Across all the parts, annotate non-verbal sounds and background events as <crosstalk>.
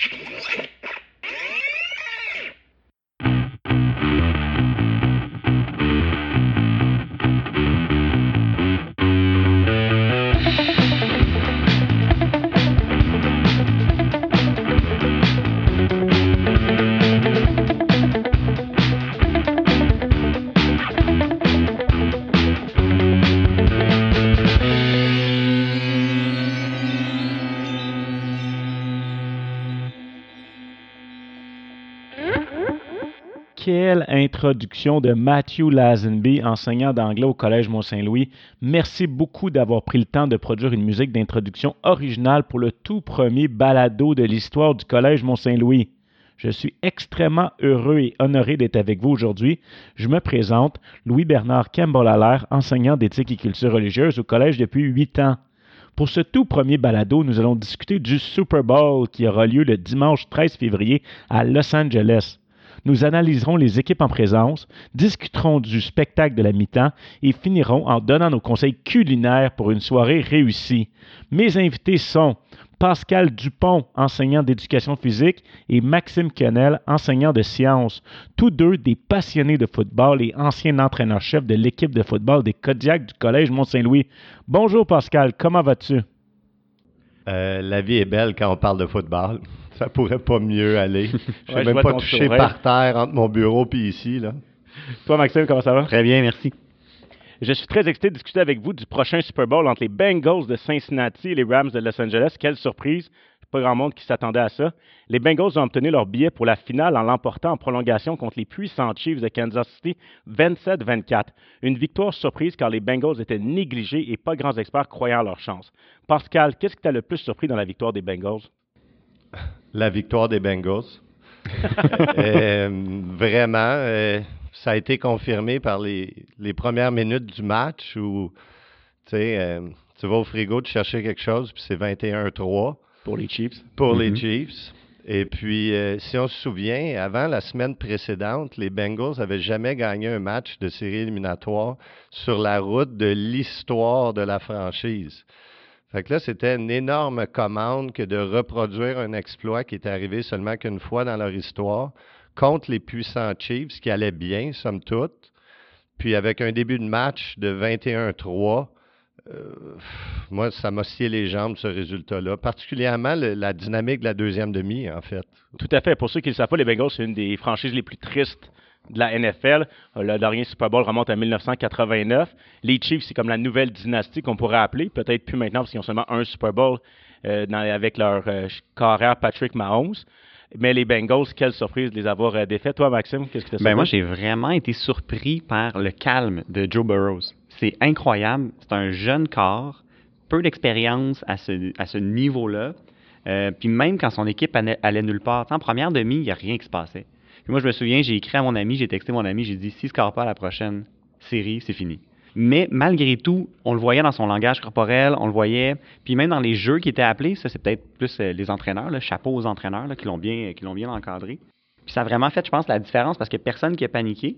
はい。Introduction de Matthew Lazenby, enseignant d'anglais au Collège Mont-Saint-Louis. Merci beaucoup d'avoir pris le temps de produire une musique d'introduction originale pour le tout premier balado de l'histoire du Collège Mont-Saint-Louis. Je suis extrêmement heureux et honoré d'être avec vous aujourd'hui. Je me présente, Louis-Bernard Campbell-Allaire, enseignant d'éthique et culture religieuse au collège depuis huit ans. Pour ce tout premier balado, nous allons discuter du Super Bowl qui aura lieu le dimanche 13 février à Los Angeles. Nous analyserons les équipes en présence, discuterons du spectacle de la mi-temps et finirons en donnant nos conseils culinaires pour une soirée réussie. Mes invités sont Pascal Dupont, enseignant d'éducation physique, et Maxime Quenel, enseignant de sciences, tous deux des passionnés de football et anciens entraîneurs-chefs de l'équipe de football des Kodiaks du Collège Mont-Saint-Louis. Bonjour Pascal, comment vas-tu? Euh, la vie est belle quand on parle de football. Ça pourrait pas mieux aller. <laughs> Je ne même pas touché par terre entre mon bureau et ici. Là. Toi, Maxime, comment ça va? Très bien, merci. Je suis très excité de discuter avec vous du prochain Super Bowl entre les Bengals de Cincinnati et les Rams de Los Angeles. Quelle surprise! Pas grand monde qui s'attendait à ça. Les Bengals ont obtenu leur billet pour la finale en l'emportant en prolongation contre les puissants Chiefs de Kansas City 27-24. Une victoire surprise car les Bengals étaient négligés et pas grands experts croyant leur chance. Pascal, qu'est-ce qui t'a le plus surpris dans la victoire des Bengals? La victoire des Bengals. <laughs> Euh, vraiment, euh, ça a été confirmé par les, premières minutes du match où euh, tu vas au frigo de chercher quelque chose, puis c'est 21-3. Pour les Chiefs. Pour les mm-hmm. Chiefs. Et puis, si on se souvient, avant la semaine précédente, les Bengals n'avaient jamais gagné un match de série éliminatoire sur la route de l'histoire de la franchise. Fait que là, c'était une énorme commande que de reproduire un exploit qui est arrivé seulement qu'une fois dans leur histoire contre les puissants Chiefs, qui allait bien, somme toute. Puis avec un début de match de 21-3, euh, moi, ça m'a scié les jambes, ce résultat-là. Particulièrement la dynamique de la deuxième demi, en fait. Tout à fait. Pour ceux qui ne le savent pas, les Bengals, c'est une des franchises les plus tristes de la NFL. Euh, le dernier Super Bowl remonte à 1989. Les Chiefs, c'est comme la nouvelle dynastie qu'on pourrait appeler. Peut-être plus maintenant parce qu'ils ont seulement un Super Bowl euh, avec leur euh, carrière Patrick Mahomes. Mais les Bengals, quelle surprise de les avoir défaits. Toi, Maxime, qu'est-ce que tu ben Moi, j'ai vraiment été surpris par le calme de Joe Burrows. C'est incroyable. C'est un jeune corps, peu d'expérience à ce, à ce niveau-là. puis même quand son équipe allait, allait nulle part, en première demi, il n'y a rien qui se passait moi, je me souviens, j'ai écrit à mon ami, j'ai texté mon ami, j'ai dit, s'il score pas la prochaine série, c'est fini. Mais malgré tout, on le voyait dans son langage corporel, on le voyait, puis même dans les jeux qui étaient appelés, ça c'est peut-être plus euh, les entraîneurs, le chapeau aux entraîneurs qui l'ont bien, qui l'ont encadré. Puis ça a vraiment fait, je pense, la différence parce que personne qui a paniqué.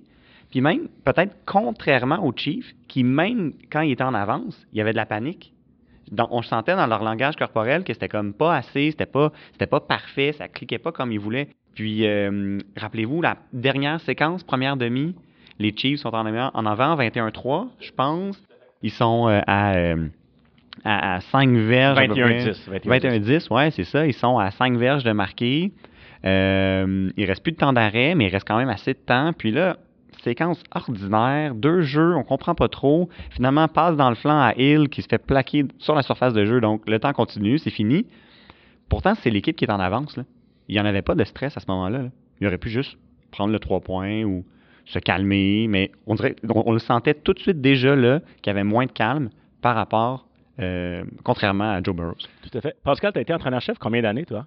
Puis même, peut-être contrairement aux Chiefs, qui même quand ils étaient en avance, il y avait de la panique. Donc, on sentait dans leur langage corporel que c'était comme pas assez, c'était pas, c'était pas parfait, ça cliquait pas comme ils voulaient. Puis, euh, rappelez-vous, la dernière séquence, première demi, les Chiefs sont en avant, en avant 21-3, je pense. Ils sont euh, à, euh, à, 5 verges. 21-10. 21-10, ouais, c'est ça. Ils sont à 5 verges de marquer. Euh, il reste plus de temps d'arrêt, mais il reste quand même assez de temps. Puis là, séquence ordinaire, deux jeux, on comprend pas trop. Finalement, passe dans le flanc à Hill qui se fait plaquer sur la surface de jeu. Donc, le temps continue, c'est fini. Pourtant, c'est l'équipe qui est en avance. Là il n'y en avait pas de stress à ce moment-là. Il aurait pu juste prendre le trois points ou se calmer, mais on, dirait, on, le sentait tout de suite déjà là qu'il y avait moins de calme par rapport, euh, contrairement à Joe Burrows. Tout à fait. Pascal, tu as été entraîneur-chef combien d'années, toi?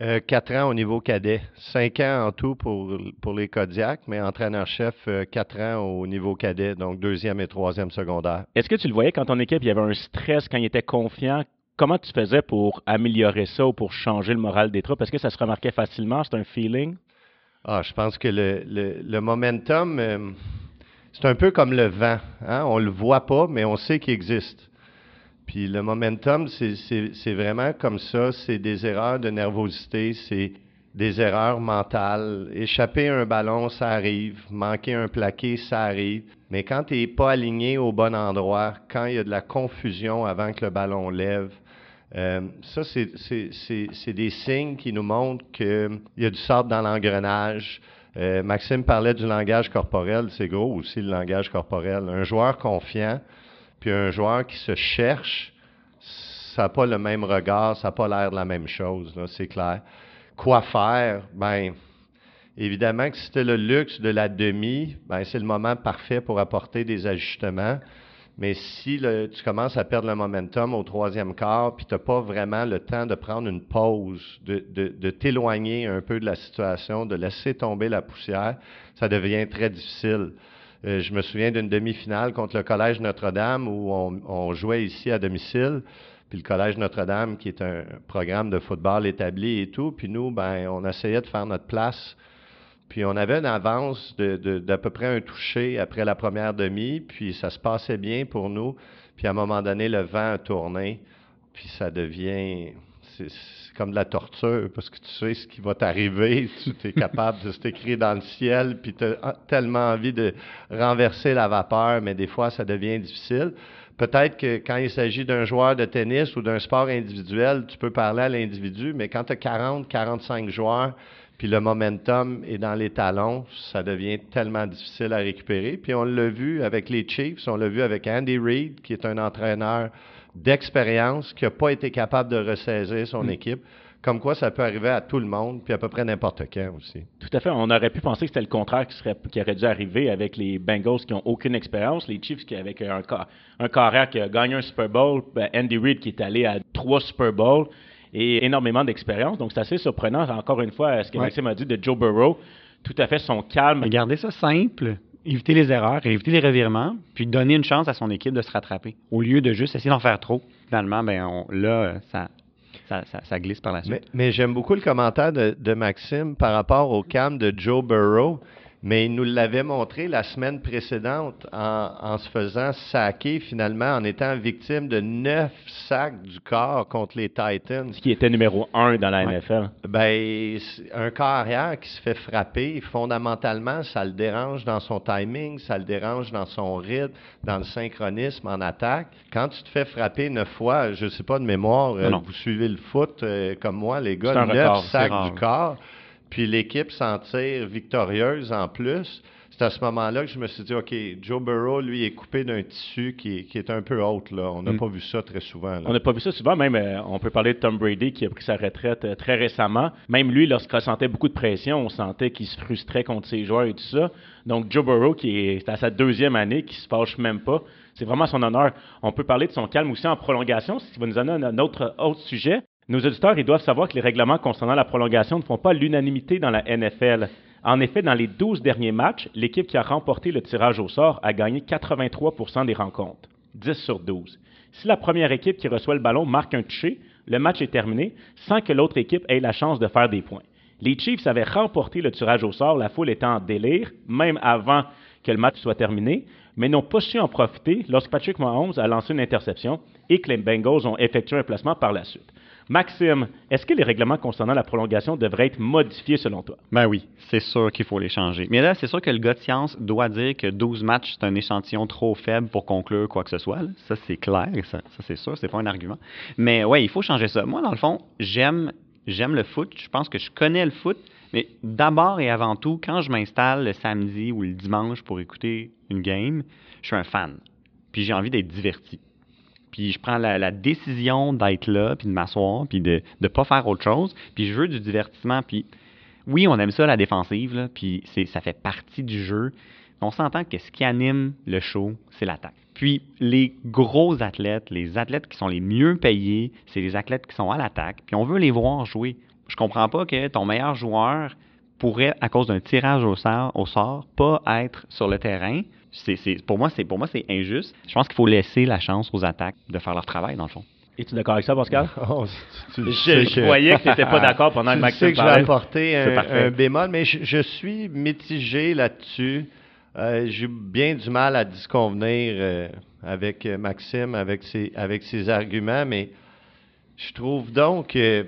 Euh, quatre ans au niveau cadet. Cinq ans en tout pour, pour les Kodiaks, mais entraîneur-chef, euh, quatre ans au niveau cadet, donc deuxième et troisième secondaire. Est-ce que tu le voyais quand ton équipe, il y avait un stress, quand il était confiant? Comment tu faisais pour améliorer ça ou pour changer le moral des troupes? Est-ce que ça se remarquait facilement? C'est un feeling? Ah, je pense que le, le, momentum, euh, c'est un peu comme le vent. Hein? On ne le voit pas, mais on sait qu'il existe. Puis le momentum, c'est vraiment comme ça. C'est des erreurs de nervosité, c'est des erreurs mentales. Échapper un ballon, ça arrive. Manquer un plaqué, ça arrive. Mais quand tu n'es pas aligné au bon endroit, quand il y a de la confusion avant que le ballon lève, euh, ça, c'est des signes qui nous montrent qu'il y a du sable dans l'engrenage. Euh, Maxime parlait du langage corporel, c'est gros aussi le langage corporel. Un joueur confiant, puis un joueur qui se cherche, ça n'a pas le même regard, ça n'a pas l'air de la même chose, c'est clair. Quoi faire? Ben, évidemment que si c'était le luxe de la demi, ben, c'est le moment parfait pour apporter des ajustements. Mais si tu commences à perdre le momentum au troisième quart, puis tu n'as pas vraiment le temps de prendre une pause, de, de t'éloigner un peu de la situation, de laisser tomber la poussière, ça devient très difficile. Euh, je me souviens d'une demi-finale contre le Collège Notre-Dame où on, jouait ici à domicile. Puis le Collège Notre-Dame, qui est un programme de football établi et tout. Puis nous, ben, on essayait de faire notre place. Puis on avait une avance d'à peu près un toucher après la première demi. Puis ça se passait bien pour nous. Puis à un moment donné, le vent a tourné. Puis ça devient comme de la torture parce que tu sais ce qui va t'arriver, <laughs> tu es capable de t'écrire dans le ciel, puis tu as tellement envie de renverser la vapeur, mais des fois ça devient difficile. Peut-être que quand il s'agit d'un joueur de tennis ou d'un sport individuel, tu peux parler à l'individu, mais quand tu as 40, 45 joueurs, puis le momentum est dans les talons, ça devient tellement difficile à récupérer. Puis on l'a vu avec les Chiefs, on l'a vu avec Andy Reid, qui est un entraîneur d'expérience qui n'a pas été capable de ressaisir son mm. équipe. Comme quoi, ça peut arriver à tout le monde, puis à peu près n'importe quand aussi. Tout à fait. On aurait pu penser que c'était le contraire qui, serait, qui aurait dû arriver avec les Bengals qui n'ont aucune expérience, les Chiefs qui avec un, un carrière qui a gagné un Super Bowl, ben, Andy Reid qui est allé à trois Super Bowls et énormément d'expérience. Donc, c'est assez surprenant, encore une fois, ce que Maxime a dit de Joe Burrow. Tout à fait son calme. Regardez ça simple éviter les erreurs, éviter les revirements, puis donner une chance à son équipe de se rattraper. Au lieu de juste essayer d'en faire trop, finalement, ben là, ça, ça, glisse par la suite. Mais, j'aime beaucoup le commentaire de, de, Maxime par rapport au calme de Joe Burrow mais il nous l'avait montré la semaine précédente en, se faisant saquer finalement, en étant victime de neuf sacs du corps contre les Titans. Ce qui était numéro un dans la NFL. Ben, un carrière qui se fait frapper, fondamentalement, ça le dérange dans son timing, ça le dérange dans son rythme, dans le synchronisme en attaque. Quand tu te fais frapper neuf fois, je ne sais pas de mémoire, euh, vous suivez le foot euh, comme moi, les gars, neuf sacs du corps puis l'équipe s'en tire victorieuse en plus. C'est à ce moment-là que je me suis dit, OK, Joe Burrow, lui, est coupé d'un tissu qui, est un peu haute. Là. On n'a mm. pas vu ça très souvent. On n'a pas vu ça souvent. Même, euh, on peut parler de Tom Brady qui a pris sa retraite euh, très récemment. Même lui, lorsqu'il ressentait beaucoup de pression, on sentait qu'il se frustrait contre ses joueurs et tout ça. Donc, Joe Burrow, qui est à sa deuxième année, qui se fâche même pas, c'est vraiment son honneur. On peut parler de son calme aussi en prolongation, ce qui va nous donner un autre, autre sujet. Nos auditeurs, ils doivent savoir que les règlements concernant la prolongation ne font pas l'unanimité dans la NFL. En effet, dans les 12 derniers matchs, l'équipe qui a remporté le tirage au sort a gagné 83% des rencontres, 10 sur 12. Si la première équipe qui reçoit le ballon marque un toucher, le match est terminé sans que l'autre équipe ait la chance de faire des points. Les Chiefs avaient remporté le tirage au sort, la foule étant en délire, même avant que le match soit terminé, mais n'ont pas su en profiter lorsque Patrick Mahomes a lancé une interception et que les Bengals ont effectué un placement par la suite. Maxime, est-ce que les règlements concernant la prolongation devraient être modifiés selon toi? Ben oui, c'est sûr qu'il faut les changer. Mais là, c'est sûr que le gars de science doit dire que 12 matchs, c'est un échantillon trop faible pour conclure quoi que ce soit. Ça, c'est clair, ça, ça c'est sûr, c'est pas un argument. Mais ouais, il faut changer ça. Moi, dans le fond, j'aime, j'aime le foot. Je pense que je connais le foot. Mais d'abord et avant tout, quand je m'installe le samedi ou le dimanche pour écouter une game, je suis un fan. Puis j'ai envie d'être diverti puis je prends la, décision d'être là, puis de m'asseoir, puis de ne pas faire autre chose, puis je veux du divertissement, puis oui, on aime ça, la défensive, puis ça fait partie du jeu. On s'entend que ce qui anime le show, c'est l'attaque. Puis les gros athlètes, les athlètes qui sont les mieux payés, c'est les athlètes qui sont à l'attaque, puis on veut les voir jouer. Je comprends pas que ton meilleur joueur pourrait, à cause d'un tirage au sort, au sort, pas être sur le terrain, pour moi, c'est pour moi c'est injuste. Je pense qu'il faut laisser la chance aux attaques de faire leur travail dans le fond. Es-tu d'accord avec ça, Pascal? <laughs> Oh, je, voyais que tu n'étais pas d'accord pendant le match. Je sais que je vais apporter un, bémol, mais je, suis mitigé là-dessus. Euh, j'ai bien du mal à disconvenir euh, avec Maxime, avec ses, avec ses arguments, mais je trouve donc que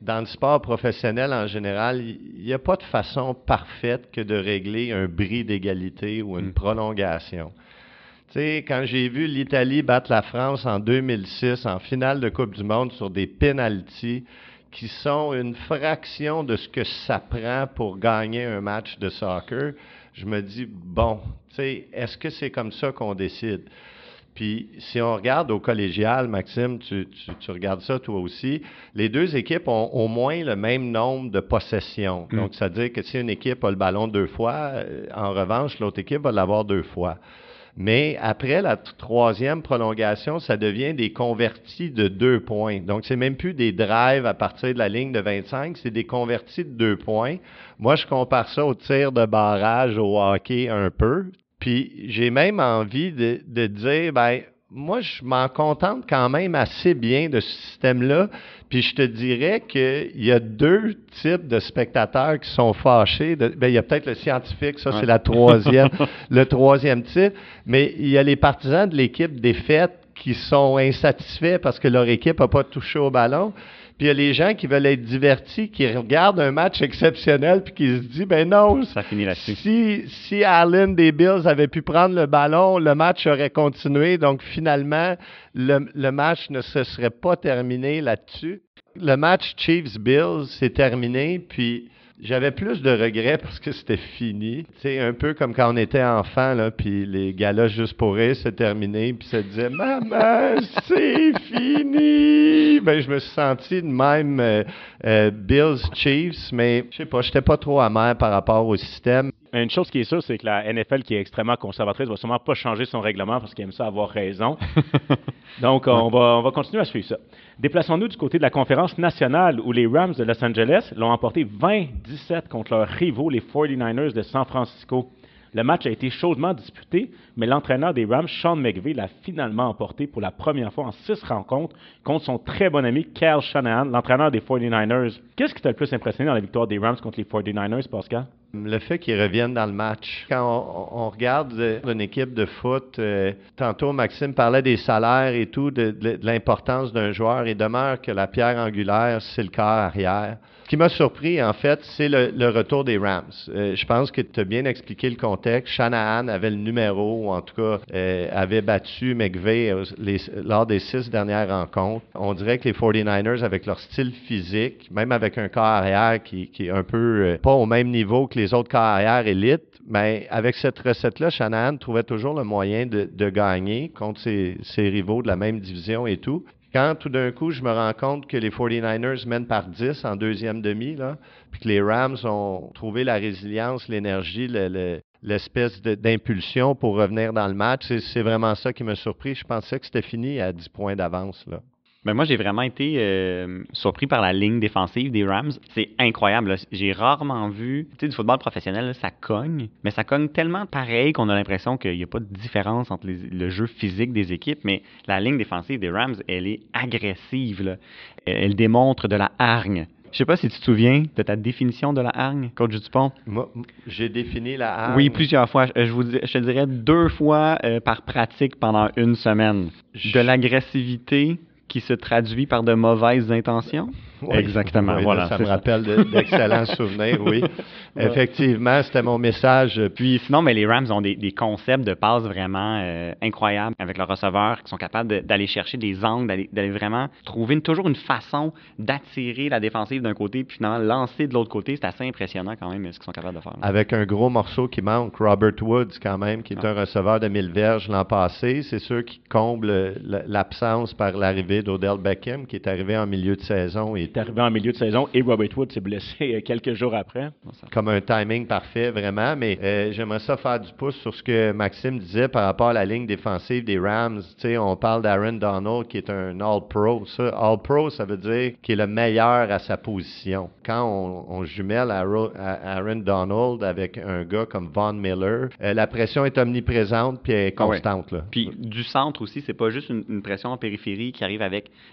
dans le sport professionnel en général, il n'y a pas de façon parfaite que de régler un bris d'égalité ou une Mm. prolongation. Tu sais, quand j'ai vu l'Italie battre la France en 2006 en finale de Coupe du Monde sur des penalties qui sont une fraction de ce que ça prend pour gagner un match de soccer, je me dis, bon, tu sais, est-ce que c'est comme ça qu'on décide? Puis si on regarde au collégial, Maxime, tu, tu- tu regardes ça toi aussi, les deux équipes ont au moins le même nombre de possessions. Mm. Donc, ça veut dire que si une équipe a le ballon deux fois, euh, en revanche, l'autre équipe va l'avoir deux fois. Mais après la troisième prolongation, ça devient des convertis de deux points. Donc, c'est même plus des drives à partir de la ligne de 25, c'est des convertis de deux points. Moi, je compare ça au tir de barrage au hockey un peu. Puis, j'ai même envie de, de dire, ben, moi, je m'en contente quand même assez bien de ce système-là. Puis je te dirais qu'il y a deux types de spectateurs qui sont fâchés. De- ben, il y a peut-être le scientifique, ça Ouais. c'est la troisième, <laughs> le troisième type. Mais il y a les partisans de l'équipe défaite qui sont insatisfaits parce que leur équipe n'a pas touché au ballon. Puis il y a les gens qui veulent être divertis, qui regardent un match exceptionnel, puis qui se disent, ben non, Ça finit là-dessus. si, si Allen des Bills avait pu prendre le ballon, le match aurait continué. Donc, finalement, le, le match ne se serait pas terminé là-dessus. Le match Chiefs-Bills s'est terminé, puis j'avais plus de regrets parce que c'était fini. C'est un peu comme quand on était enfant, là, puis les galas juste pour rire, c'est terminé, puis ça disait « Maman, c'est fini! » Ben, je me suis senti de même euh, euh, Bills-Chiefs, mais je sais pas, j'étais pas trop amer par rapport au système. Une chose qui est sûre, c'est que la NFL, qui est extrêmement conservatrice, va sûrement pas changer son règlement parce qu'il aime ça avoir raison. <laughs> Donc, on, va, on va continuer à suivre ça. Déplaçons-nous du côté de la conférence nationale où les Rams de Los Angeles l'ont emporté 20-17 contre leurs rivaux, les 49ers de San Francisco. Le match a été chaudement disputé, mais l'entraîneur des Rams, Sean McVay, l'a finalement emporté pour la première fois en six rencontres contre son très bon ami Kyle Shanahan, l'entraîneur des 49ers. Qu'est-ce qui t'a le plus impressionné dans la victoire des Rams contre les 49ers, Pascal? Le fait qu'ils reviennent dans le match. Quand on, regarde euh, une équipe de foot, euh, tantôt Maxime parlait des salaires et tout, de l'importance d'un joueur et demeure que la pierre angulaire, c'est le corps arrière. Ce qui m'a surpris, en fait, c'est le, retour des Rams. Euh, je pense que tu as bien expliqué le contexte. Shanahan avait le numéro, ou en tout cas, euh, avait battu les- lors des six dernières rencontres. On dirait que les 49ers, avec leur style physique, même avec un corps arrière qui, qui est un peu euh, pas au même niveau que les autres corps arrière élites, mais avec cette recette-là, Shanahan trouvait toujours le moyen de, de gagner contre ses, ses rivaux de la même division et tout. Quand tout d'un coup, je me rends compte que les 49ers mènent par 10 en deuxième demi, là, puis que les Rams ont trouvé la résilience, l'énergie, le- le- l'espèce d'impulsion pour revenir dans le match, c'est, c'est vraiment ça qui m'a surpris. Je pensais que c'était fini à 10 points d'avance. Ben moi, j'ai vraiment été euh, surpris par la ligne défensive des Rams. C'est incroyable. J'ai rarement vu, tu sais, du football professionnel, là, ça cogne, mais ça cogne tellement pareil qu'on a l'impression qu'il n'y a pas de différence entre les- le jeu physique des équipes, mais la ligne défensive des Rams, elle est agressive. là. Elle démontre de la hargne. Je sais pas si tu te souviens de ta définition de la hargne, coach Dupont. Moi, j'ai défini la hargne. Oui, plusieurs fois. Je, vous je te dirais deux fois euh, par pratique pendant une semaine. Je- De l'agressivité qui se traduit par de mauvaises intentions? Oui. Exactement, Oui, là, voilà, ça me ça. rappelle de- d'excellents <laughs> souvenirs, oui. Effectivement, c'était mon message. Puis sinon, mais les Rams ont des, des concepts de passe vraiment euh, incroyables avec leurs receveurs qui sont capables de- d'aller chercher des angles, d'aller- vraiment trouver une- toujours une façon d'attirer la défensive d'un côté puis finalement lancer de l'autre côté. C'est assez impressionnant quand même ce qu'ils sont capables de faire. là. Avec un gros morceau qui manque, Robert Woods quand même, qui est Ah. un receveur de 1000 verges l'an passé. C'est sûr qu'il comble euh, l'absence par l'arrivée d'Odell Beckham, qui est arrivé en milieu de saison et est arrivé en milieu de saison et Robert Wood s'est blessé euh, quelques jours après. comme un timing parfait, vraiment. Mais euh, j'aimerais ça faire du pouce sur ce que Maxime disait par rapport à la ligne défensive des Rams. Tu sais, on parle d'Aaron Donald, qui est un All-Pro. Ça, All-Pro, ça veut dire qu'il est le meilleur à sa position. Quand on, on jumelle Aaron, Aaron Donald avec un gars comme Von Miller, euh, la pression est omniprésente puis elle est Ah ouais. constante. là. Puis du centre aussi, c'est pas juste une, une pression en périphérie qui arrive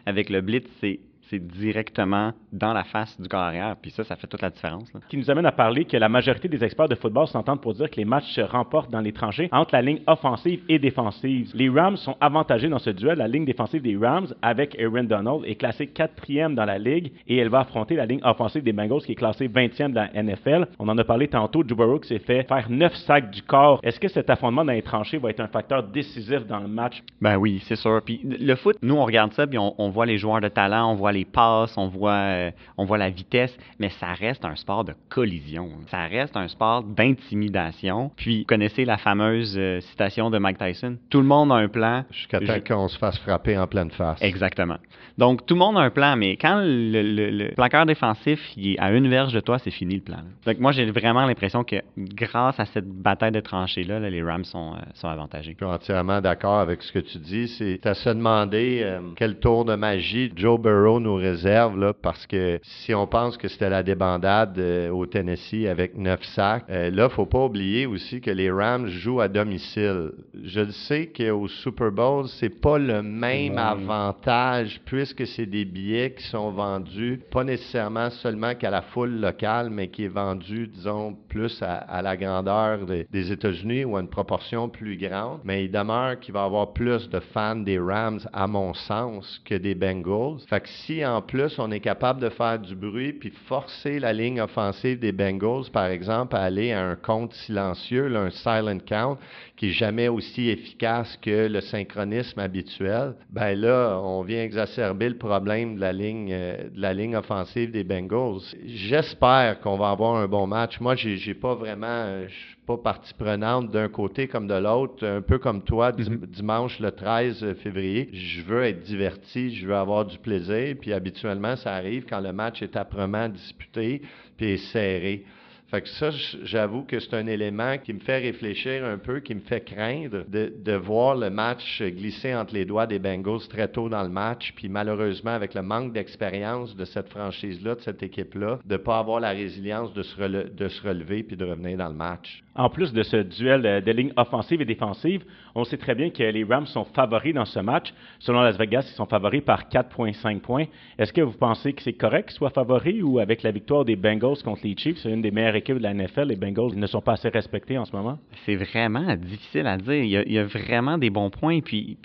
avec, le blitz, c'est c'est directement dans la face du corps arrière. Puis ça, ça fait toute la différence. Ce qui nous amène à parler que la majorité des experts de football s'entendent pour dire que les matchs se remportent dans les tranchées entre la ligne offensive et défensive. Les Rams sont avantagés dans ce duel. La ligne défensive des Rams, avec Aaron Donald, est classée quatrième dans la ligue et elle va affronter la ligne offensive des Bengals qui est classée 20e dans la NFL. On en a parlé tantôt. Joe Burrow s'est fait faire 9 sacs du corps. Est-ce que cet affrontement dans les tranchées va être un facteur décisif dans le match? Ben oui, c'est sûr. Puis le foot, nous, on regarde ça, puis on, voit les joueurs de talent, on voit les passes, on voit, euh, on voit la vitesse, mais ça reste un sport de collision. Ça reste un sport d'intimidation. Puis, vous connaissez la fameuse euh, citation de Mike Tyson? Tout le monde a un plan. Jusqu'à temps qu'on se fasse frapper en pleine face. Exactement. Donc, tout le monde a un plan, mais quand le, le, plaqueur défensif il est à une verge de toi, c'est fini le plan. Donc, moi, j'ai vraiment l'impression que grâce à cette bataille de tranchées-là, les Rams sont, euh, sont avantagés. Je suis entièrement d'accord avec ce que tu dis. C'est à se demander quel tour de magie Joe Burrow nous réserve, là, parce que si on pense que c'était la débandade euh, au Tennessee avec neuf sacs, là, il ne faut pas oublier aussi que les Rams jouent à domicile. Je sais qu'au Super Bowl, c'est pas le même avantage, puisque c'est des billets qui sont vendus, pas nécessairement seulement qu'à la foule locale, mais qui est vendu, disons, plus à, la grandeur des États-Unis ou à une proportion plus grande. Mais il demeure qu'il va y avoir plus de fans des Rams, à mon sens, que des Bengals. Fait que si en plus on est capable de faire du bruit puis forcer la ligne offensive des Bengals, par exemple, à aller à un compte silencieux, un silent count, qui est jamais aussi efficace que le synchronisme habituel, ben là, on vient exacerber le problème de la ligne, euh, de la ligne offensive des Bengals. J'espère qu'on va avoir un bon match. Moi, j'ai, j'ai pas vraiment, euh, je suis pas partie prenante d'un côté comme de l'autre, un peu comme toi, mm-hmm. dimanche le 13 février. Je veux être diverti, je veux avoir du plaisir, puis habituellement, ça arrive quand le match est âprement disputé, puis serré. Fait que ça, j'avoue que c'est un élément qui me fait réfléchir un peu, qui me fait craindre de, de, voir le match glisser entre les doigts des Bengals très tôt dans le match. Puis malheureusement, avec le manque d'expérience de cette franchise-là, de cette équipe-là, de ne pas avoir la résilience de se, de se relever puis de revenir dans le match. En plus de ce duel euh, de lignes offensives et défensives, on sait très bien que les Rams sont favoris dans ce match. Selon Las Vegas, ils sont favoris par 4,5 points. Est-ce que vous pensez que c'est correct qu'ils soient favoris ou avec la victoire des Bengals contre les Chiefs, c'est une des meilleures équipes de la NFL, les Bengals ne sont pas assez respectés en ce moment? C'est vraiment difficile à dire. Il y a, vraiment des bons points. Puis,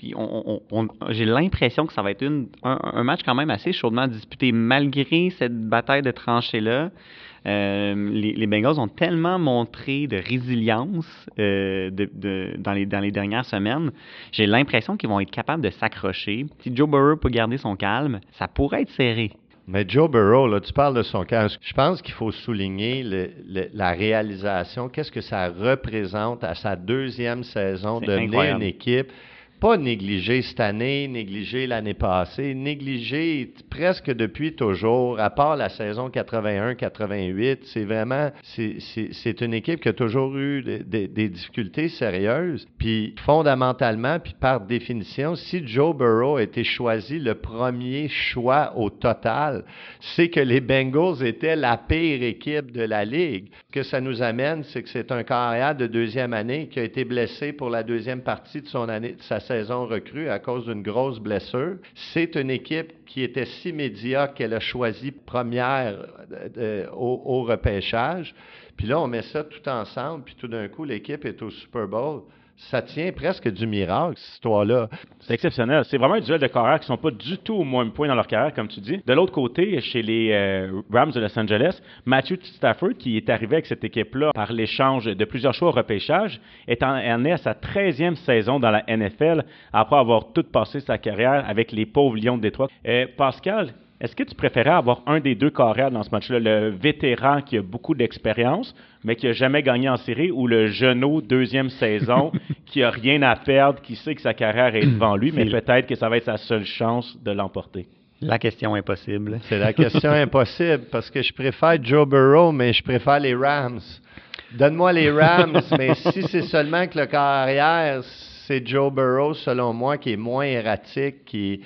j'ai l'impression que ça va être un match quand même assez chaudement disputé malgré cette bataille de tranchées-là. Euh, les, Bengals ont tellement montré de résilience euh, dans, les, dernières semaines. J'ai l'impression qu'ils vont être capables de s'accrocher. Si Joe Burrow peut garder son calme, ça pourrait être serré. Mais Joe Burrow, là, tu parles de son calme. Je pense qu'il faut souligner la réalisation. Qu'est-ce que ça représente à sa deuxième saison de mener une équipe pas négligé cette année, négligé l'année passée, négligé presque depuis toujours, à part la saison 81-88. C'est vraiment, c'est une équipe qui a toujours eu des, difficultés sérieuses. Puis fondamentalement, puis par définition, si Joe Burrow a été choisi le premier choix au total, c'est que les Bengals étaient la pire équipe de la ligue. Ce que ça nous amène, c'est que c'est un carrière de deuxième année qui a été blessé pour la deuxième partie de son année, de sa saison recrue à cause d'une grosse blessure. C'est une équipe qui était si médiocre qu'elle a choisi première euh, euh, au, au repêchage. Puis là, on met ça tout ensemble, puis tout d'un coup, l'équipe est au Super Bowl ça tient presque du miracle, cette histoire-là. C'est exceptionnel. C'est vraiment un duel de carrière qui ne sont pas du tout au même point dans leur carrière, comme tu dis. De l'autre côté, chez les euh, Rams de Los Angeles, Matthew Stafford, qui est arrivé avec cette équipe-là par l'échange de plusieurs choix au repêchage, est en, à sa 13e saison dans la NFL après avoir tout passé sa carrière avec les pauvres Lions de Détroit. Euh, Pascal, est-ce que tu préférais avoir un des deux carrières dans ce match-là, le vétéran qui a beaucoup d'expérience, mais qui n'a jamais gagné en série, ou le genou deuxième saison <laughs> qui a rien à perdre, qui sait que sa carrière est devant lui, mais peut-être que ça va être sa seule chance de l'emporter? La question impossible. C'est la question impossible parce que je préfère Joe Burrow, mais je préfère les Rams. Donne-moi les Rams, <laughs> mais si c'est seulement que le carrière, c'est Joe Burrow, selon moi, qui est moins erratique, qui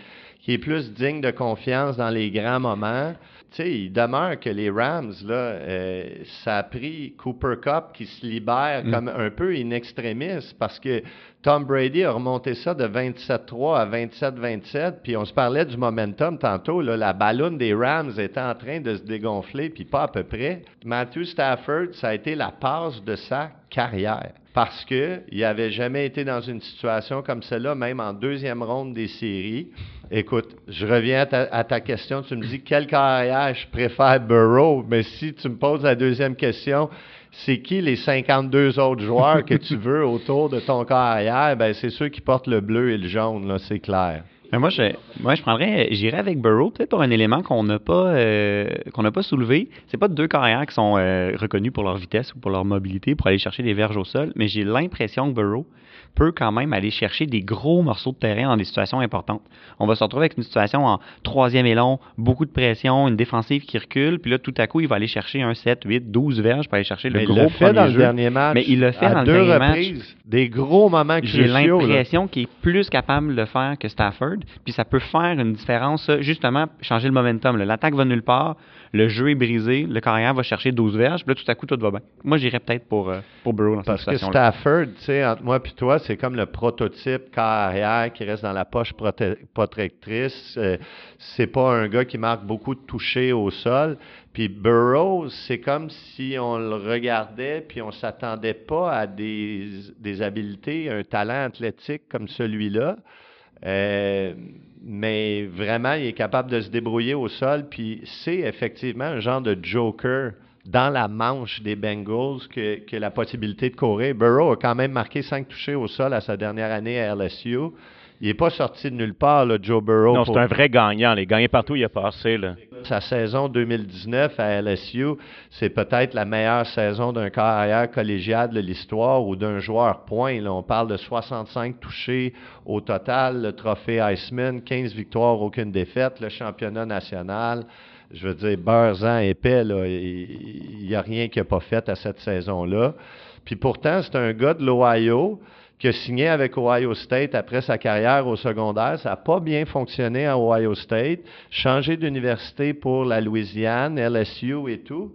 qui est plus digne de confiance dans les grands moments. tu sais, il demeure que les Rams, là, euh, ça a pris Cooper Cup qui se libère Mm. comme un peu in extremis parce que Tom Brady a remonté ça de 27-3 à 27-27. Puis on se parlait du momentum tantôt. Là, la ballonne des Rams était en train de se dégonfler, puis pas à peu près. Matthew Stafford, ça a été la passe de sa carrière. Parce qu'il n'avait jamais été dans une situation comme celle-là, même en deuxième ronde des séries. Écoute, je reviens à ta, question. Tu me dis quelle carrière je préfère Burrow? Mais si tu me poses la deuxième question, c'est qui les 52 autres joueurs que tu veux autour de ton carrière? Ben, c'est ceux qui portent le bleu et le jaune, c'est clair. Mais moi, je, moi, je prendrais, j'irais avec Burrow, peut-être pour un élément qu'on n'a pas, euh, qu'on n'a pas soulevé. C'est pas deux carrières qui sont euh, reconnus pour leur vitesse ou pour leur mobilité, pour aller chercher des verges au sol, mais j'ai l'impression que Burrow peut quand même aller chercher des gros morceaux de terrain dans des situations importantes. On va se retrouver avec une situation en troisième et long, beaucoup de pression, une défensive qui recule, puis là, tout à coup, il va aller chercher un 7, 8, 12 verges pour aller chercher le Mais il gros l'a fait premier dans le dernier match. Mais il l'a fait à dans le deux dernier match. reprises. Des gros moments J'ai cruciaux. là. l'impression qu'il est plus capable de le faire que Stafford. Puis ça peut faire une différence, justement, changer le momentum. L'attaque va nulle part, le jeu est brisé, le carrière va chercher 12 verges, puis là, tout à coup, tout va bien. Moi, j'irais peut-être pour, euh, pour Burrow dans cette Parce que. Stafford, tu sais, entre moi et toi, c'est comme le prototype carrière qui reste dans la poche prote- protectrice. Euh, c'est pas un gars qui marque beaucoup de touchés au sol. Puis Burrow, c'est comme si on le regardait puis on s'attendait pas à des, des habiletés, un talent athlétique comme celui-là. Euh, mais vraiment, il est capable de se débrouiller au sol. Puis c'est effectivement un genre de joker dans la manche des Bengals que, que la possibilité de courir. Burrow a quand même marqué cinq touchés au sol à sa dernière année à LSU. Il n'est pas sorti de nulle part, là, Joe Burrow. Non, pour- c'est un vrai gagnant. Les gagner partout, il a passé. Là. sa saison 2019 à LSU, c'est peut-être la meilleure saison d'un carrière collégial de l'histoire ou d'un joueur point. Là, on parle de 65 touchés au total, le trophée Iceman, 15 victoires, aucune défaite, le championnat national. Je veux dire, beurre épais, là, il n'y a rien qu'il n'a pas fait à cette saison-là. Puis pourtant, c'est un gars de l'Ohio qui a avec Ohio State après sa carrière au secondaire. Ça n'a pas bien fonctionné à Ohio State. Changé d'université pour la Louisiane, LSU et tout.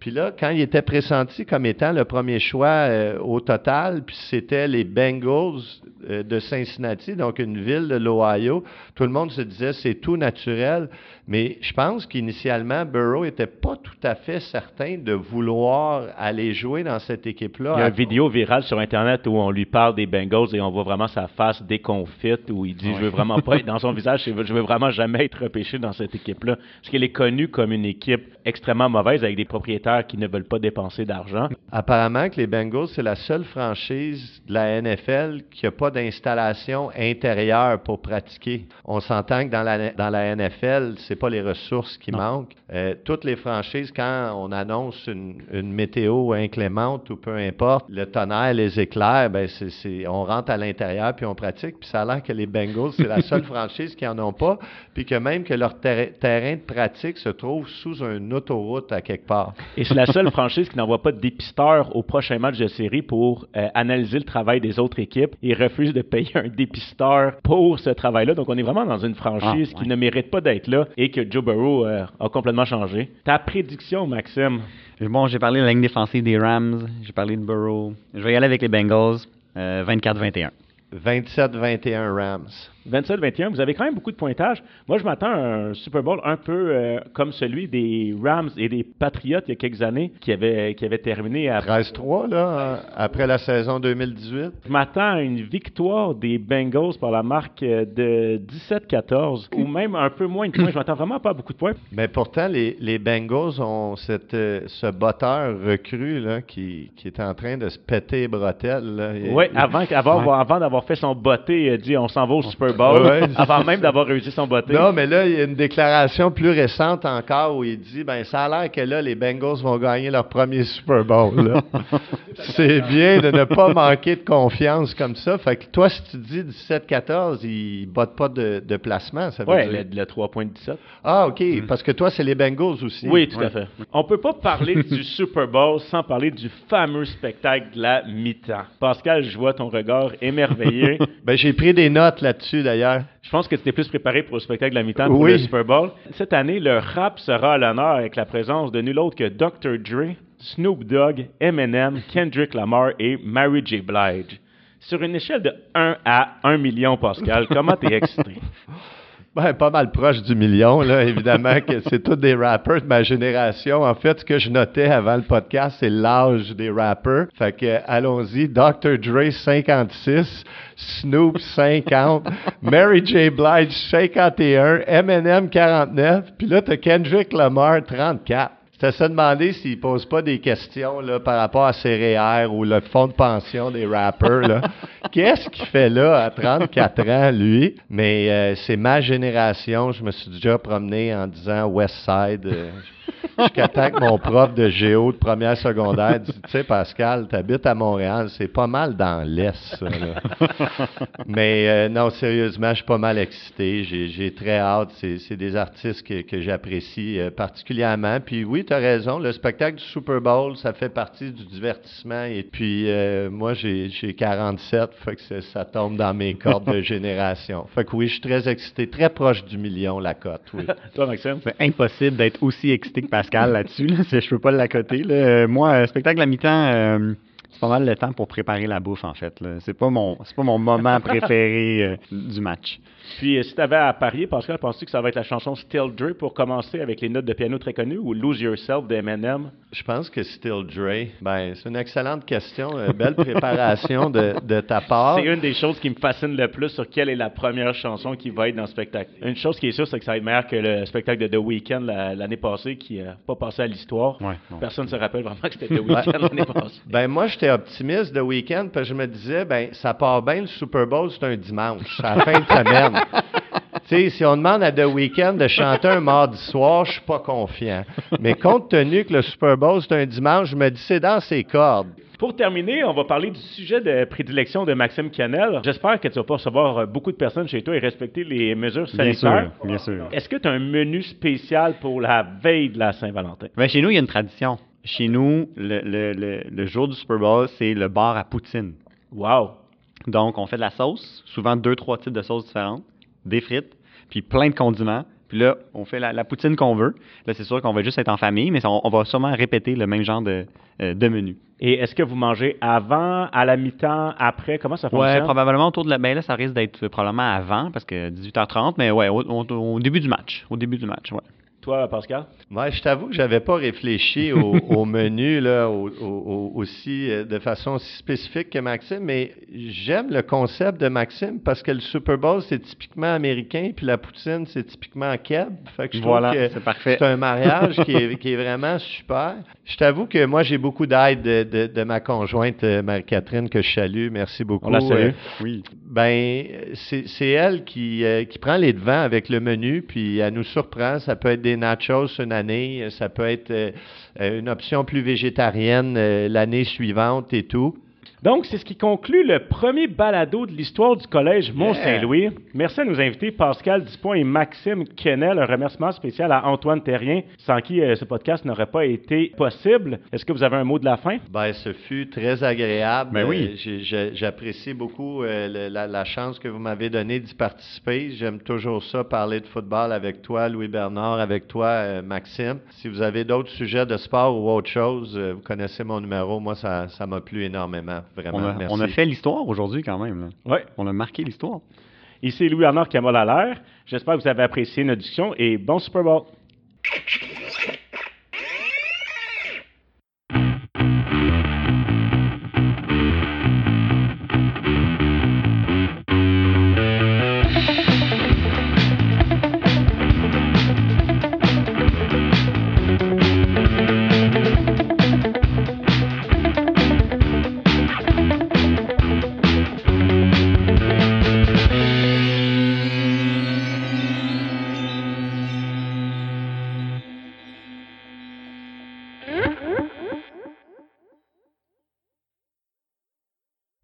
Puis là, quand il était pressenti comme étant le premier choix euh, au total, puis c'était les Bengals euh, de Cincinnati, donc une ville de l'Ohio, tout le monde se disait c'est tout naturel. Mais je pense qu'initialement, Burrow n'était pas tout à fait certain de vouloir aller jouer dans cette équipe-là. Il y a une vidéo virale sur Internet où on lui parle des Bengals et on voit vraiment sa face déconfite où il dit Je veux vraiment pas <laughs> être dans son visage, je veux, je veux vraiment jamais être repêché dans cette équipe-là. Parce qu'elle est connue comme une équipe extrêmement mauvaise avec des propriétaires qui ne veulent pas dépenser d'argent. Apparemment que les Bengals, c'est la seule franchise de la NFL qui n'a pas d'installation intérieure pour pratiquer. On s'entend que dans la, dans la NFL, c'est pas les ressources qui Non. manquent. Euh, toutes les franchises, quand on annonce une, une météo inclémente ou peu importe, le tonnerre, les éclairs, ben c'est, c'est- on rentre à l'intérieur puis on pratique. Puis ça a l'air que les Bengals, c'est la seule <laughs> franchise qui en ont pas, puis que même que leur terra- terrain de pratique se trouve sous une autoroute à quelque part. Et c'est la seule franchise qui n'envoie pas de dépisteur au prochain match de série pour euh, analyser le travail des autres équipes et refuse de payer un dépisteur pour ce travail-là. Donc, on est vraiment dans une franchise Ah, qui ne mérite pas d'être là et que Joe Burrow euh, a complètement changé. Ta prédiction, Maxime? Bon, j'ai parlé de la ligne défensive des Rams, j'ai parlé de Burrow. Je vais y aller avec les Bengals, euh, 24-21. 27-21 Rams. 27-21, vous avez quand même beaucoup de pointage. Moi, je m'attends à un Super Bowl un peu euh, comme celui des Rams et des Patriots il y a quelques années qui avait, qui avait terminé à 13-3, là, après la saison 2018. Je m'attends à une victoire des Bengals par la marque euh, de 17-14 ou même un peu moins de points. Je m'attends vraiment pas à beaucoup de points. Mais pourtant, les, les Bengals ont cette, euh, ce botteur recru là, qui, qui est en train de se péter les bretelles. là. Il- Oui, avant, avant, Ouais. avant d'avoir fait son botté, il a dit on s'en va au Super Bowl. Ouais. <laughs> avant même d'avoir réussi son botté. Non, mais là, il y a une déclaration plus récente encore où il dit ben ça a l'air que là, les Bengals vont gagner leur premier Super Bowl. <laughs> C'est bien de ne pas manquer de confiance comme ça. Fait que toi, si tu dis 17-14, ils ne bottent pas de, de placement, ça veut Ouais, dire. le, le 3.17. Ah, OK. Parce que toi, c'est les Bengals aussi. Oui, tout Ouais. à fait. On peut pas parler <laughs> du Super Bowl sans parler du fameux spectacle de la mi-temps. Pascal, je vois ton regard émerveillé. Ben, j'ai pris des notes là-dessus, d'ailleurs. Je pense que tu étais plus préparé pour le spectacle de la mi-temps Oui. le Super Bowl. Cette année, le rap sera à l'honneur avec la présence de nul autre que Dr. Dre, Snoop Dogg, Eminem, Kendrick Lamar et Mary J. Blige. Sur une échelle de 1 à 1 million, Pascal, comment t'es excité? <laughs> Ben, pas mal proche du million, là. Évidemment que <laughs> c'est tous des rappers de ma génération. En fait, ce que je notais avant le podcast, c'est l'âge des rappers. Fait que, allons-y. Dr. Dre, 56. Snoop, 50. <laughs> Mary J. Blige, 51. Eminem, 49. Puis là, t'as Kendrick Lamar, 34. À se demander s'il pose pas des questions là, par rapport à ses REER ou le fonds de pension des rappers. <laughs> Qu'est-ce qu'il fait là à 34 ans, lui? Mais euh, c'est ma génération. Je me suis déjà promené en disant West Side. euh, Jusqu'à temps que mon prof de géo de première secondaire dit Tu sais, Pascal, t'habites à Montréal, c'est pas mal dans l'Est, ça. là. <laughs> Mais euh, non, sérieusement, je suis pas mal excité. J'ai, très hâte. C'est, des artistes que, que j'apprécie euh, particulièrement. Puis oui, tu as raison, le spectacle du Super Bowl, ça fait partie du divertissement. Et puis, euh, moi, j'ai, j'ai 47, fait que ça tombe dans mes cordes de <laughs> génération. Fait que oui, je suis très excité, très proche du million, la cote, oui. <laughs> Toi, Maxime? C'est impossible d'être aussi excité Pascal là-dessus. Là. Je peux pas l'accoter. Euh, Moi, euh, spectacle à mi-temps, euh, c'est pas mal le temps pour préparer la bouffe, en fait. C'est pas mon c'est pas mon moment préféré euh, du match. Puis, euh, si tu avais à parier, Pascal, penses-tu que ça va être la chanson Still Dre pour commencer avec les notes de piano très connues ou Lose Yourself de Eminem? Je pense que Still Dre, ben, c'est une excellente question. euh, belle préparation de, de ta part. C'est une des choses qui me fascine le plus sur quelle est la première chanson qui va être dans le spectacle. Une chose qui est sûre, c'est que ça va être meilleur que le spectacle de The Weeknd la- l'année passée qui n'a pas passé à l'histoire. Ouais. Personne ne se rappelle vraiment que c'était The Weeknd l'année passée. Ben moi, j'étais optimiste de week-end parce que je me disais, ben ça part bien, le Super Bowl, c'est un dimanche, c'est la fin de semaine. <laughs> tu sais, si on demande à The Weeknd de chanter un mardi soir, je suis pas confiant. Mais compte tenu que le Super Bowl, c'est un dimanche, je me dis, c'est dans ses cordes. Pour terminer, on va parler du sujet de prédilection de Maxime Canel. J'espère que tu vas pas recevoir euh, beaucoup de personnes chez toi et respecter les mesures Bien sanitaires. sûr, bien sûr. Est-ce que tu as un menu spécial pour la veille de la Saint-Valentin? Ben, chez nous, il y a une tradition. Chez nous, le, le- le- le jour du Super Bowl, c'est le bar à poutine. Wow! Donc, on fait de la sauce, souvent deux, trois types de sauces différentes, des frites, puis plein de condiments. Puis là, on fait la, la poutine qu'on veut. Là, c'est sûr qu'on va juste être en famille, mais on, on va sûrement répéter le même genre de, euh, de menu. Et est-ce que vous mangez avant, à la mi-temps, après? Comment ça fonctionne? probablement autour de la. Ben là, ça risque d'être probablement avant, parce que 18h30, mais ouais, au, au- au début du match. Au début du match, ouais. Toi, Pascal? Moi, je t'avoue que j'avais pas réfléchi au, <laughs> au menu là, au- au- au- aussi euh, de façon aussi spécifique que Maxime, mais j'aime le concept de Maxime parce que le Super Bowl c'est typiquement américain, puis la poutine c'est typiquement keb. Fait que je trouve Voilà, que c'est parfait. c'est un mariage qui est, <laughs> qui est vraiment super. Je t'avoue que moi j'ai beaucoup d'aide de, de- de ma conjointe euh, Marie-Catherine que je salue. Merci beaucoup. On la salue. Euh, Oui. ben, c'est c'est elle qui, euh, qui prend les devants avec le menu, puis elle nous surprend. Ça peut être des nachos une année, euh, ça peut être euh, euh, une option plus végétarienne l'année suivante et tout. Donc, c'est ce qui conclut le premier balado de l'histoire du Collège Mont-Saint-Louis. Merci à nos invités Pascal Dupont et Maxime Kennel. Un remerciement spécial à Antoine Terrien, sans qui euh, ce podcast n'aurait pas été possible. Est-ce que vous avez un mot de la fin? Ben, ce fut très agréable. Ben oui. Euh, J'apprécie beaucoup euh, le- la, la chance que vous m'avez donnée d'y participer. J'aime toujours ça, parler de football avec toi, Louis Bernard, avec toi, euh, Maxime. Si vous avez d'autres sujets de sport ou autre chose, euh, vous connaissez mon numéro. Moi, ça ça m'a plu énormément. Vraiment, On a, merci. on a fait l'histoire aujourd'hui quand même. Oui. On a marqué l'histoire. Ici à l'air. J'espère que vous avez apprécié notre discussion et bon Super Bowl!